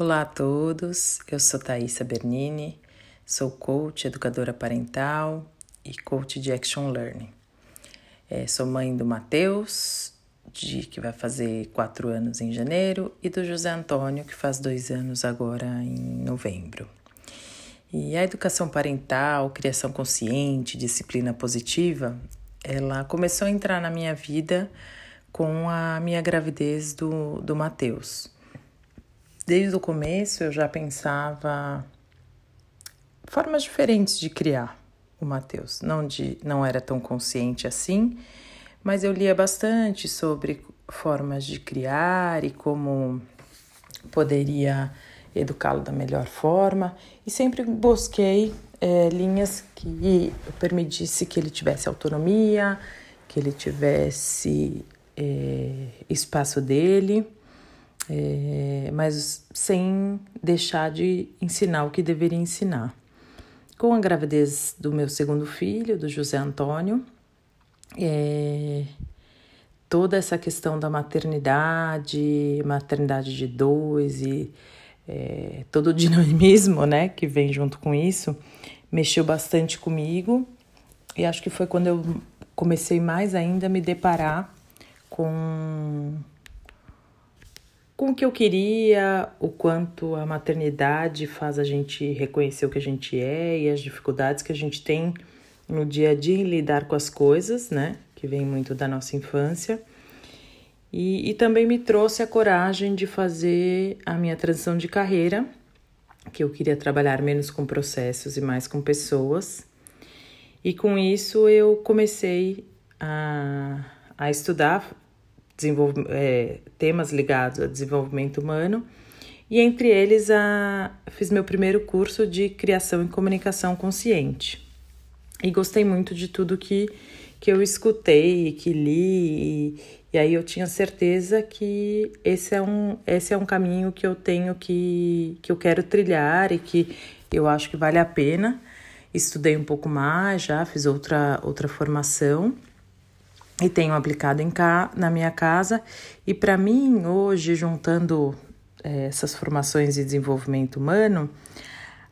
Olá a todos, eu sou Thaisa Bernini, sou coach, educadora parental e coach de Action Learning. É, sou mãe do Matheus, de, que vai fazer quatro anos em janeiro, e do José Antônio, que faz dois anos agora em novembro. E a educação parental, criação consciente, disciplina positiva, ela começou a entrar na minha vida com a minha gravidez do, do Matheus. Desde o começo eu já pensava formas diferentes de criar o Mateus. Não de não era tão consciente assim, mas eu lia bastante sobre formas de criar e como poderia educá-lo da melhor forma e sempre busquei é, linhas que permitisse que ele tivesse autonomia, que ele tivesse é, espaço dele é, mas sem deixar de ensinar o que deveria ensinar. Com a gravidez do meu segundo filho, do José Antônio, é, toda essa questão da maternidade, maternidade de dois e é, todo o dinamismo né, que vem junto com isso, mexeu bastante comigo e acho que foi quando eu comecei mais ainda a me deparar com com o que eu queria, o quanto a maternidade faz a gente reconhecer o que a gente é e as dificuldades que a gente tem no dia a dia em lidar com as coisas, né? Que vem muito da nossa infância. E, e também me trouxe a coragem de fazer a minha transição de carreira, que eu queria trabalhar menos com processos e mais com pessoas. E com isso eu comecei a, a estudar é, temas ligados a desenvolvimento humano e entre eles a, fiz meu primeiro curso de criação e comunicação consciente. E gostei muito de tudo que, que eu escutei, que li, e, e aí eu tinha certeza que esse é um, esse é um caminho que eu tenho que, que eu quero trilhar e que eu acho que vale a pena. Estudei um pouco mais já, fiz outra, outra formação e tenho aplicado em cá, na minha casa. E para mim, hoje, juntando é, essas formações de desenvolvimento humano,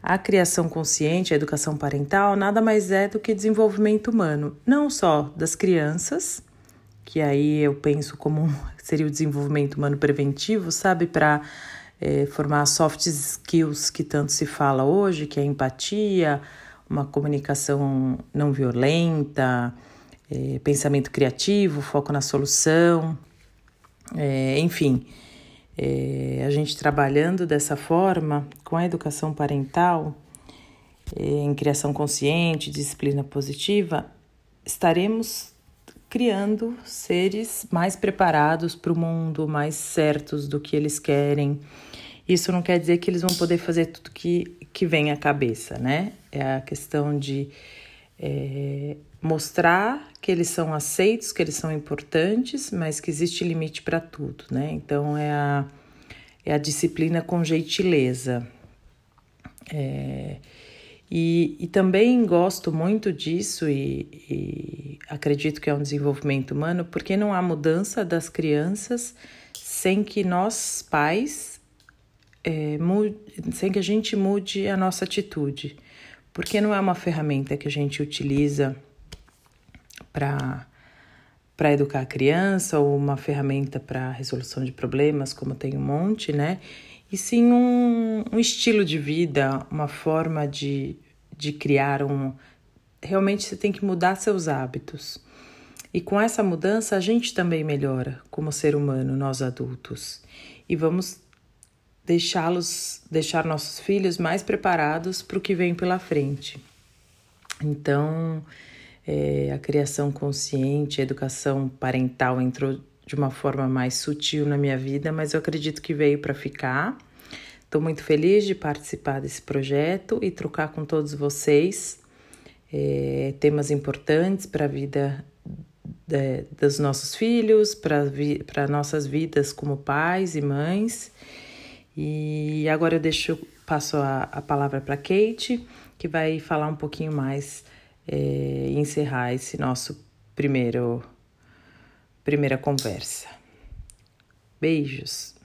a criação consciente, a educação parental, nada mais é do que desenvolvimento humano, não só das crianças, que aí eu penso como seria o desenvolvimento humano preventivo, sabe, para é, formar soft skills que tanto se fala hoje, que é empatia, uma comunicação não violenta, é, pensamento criativo, foco na solução, é, enfim. É, a gente trabalhando dessa forma, com a educação parental, é, em criação consciente, disciplina positiva, estaremos criando seres mais preparados para o mundo, mais certos do que eles querem. Isso não quer dizer que eles vão poder fazer tudo que, que vem à cabeça, né? É a questão de é, mostrar que eles são aceitos, que eles são importantes, mas que existe limite para tudo, né? Então é a, é a disciplina com gentileza. É, e, e também gosto muito disso e, e acredito que é um desenvolvimento humano, porque não há mudança das crianças sem que nós, pais, é, mude, sem que a gente mude a nossa atitude. Porque não é uma ferramenta que a gente utiliza para para educar a criança ou uma ferramenta para resolução de problemas, como tem um monte, né? E sim um, um estilo de vida, uma forma de, de criar um. Realmente você tem que mudar seus hábitos. E com essa mudança a gente também melhora como ser humano, nós adultos. E vamos deixá-los, deixar nossos filhos mais preparados para o que vem pela frente. Então, é, a criação consciente, a educação parental entrou de uma forma mais sutil na minha vida, mas eu acredito que veio para ficar. Estou muito feliz de participar desse projeto e trocar com todos vocês é, temas importantes para a vida de, dos nossos filhos, para vi, nossas vidas como pais e mães. E agora eu deixo, passo a, a palavra para Kate, que vai falar um pouquinho mais é, encerrar esse nosso primeiro primeira conversa. Beijos.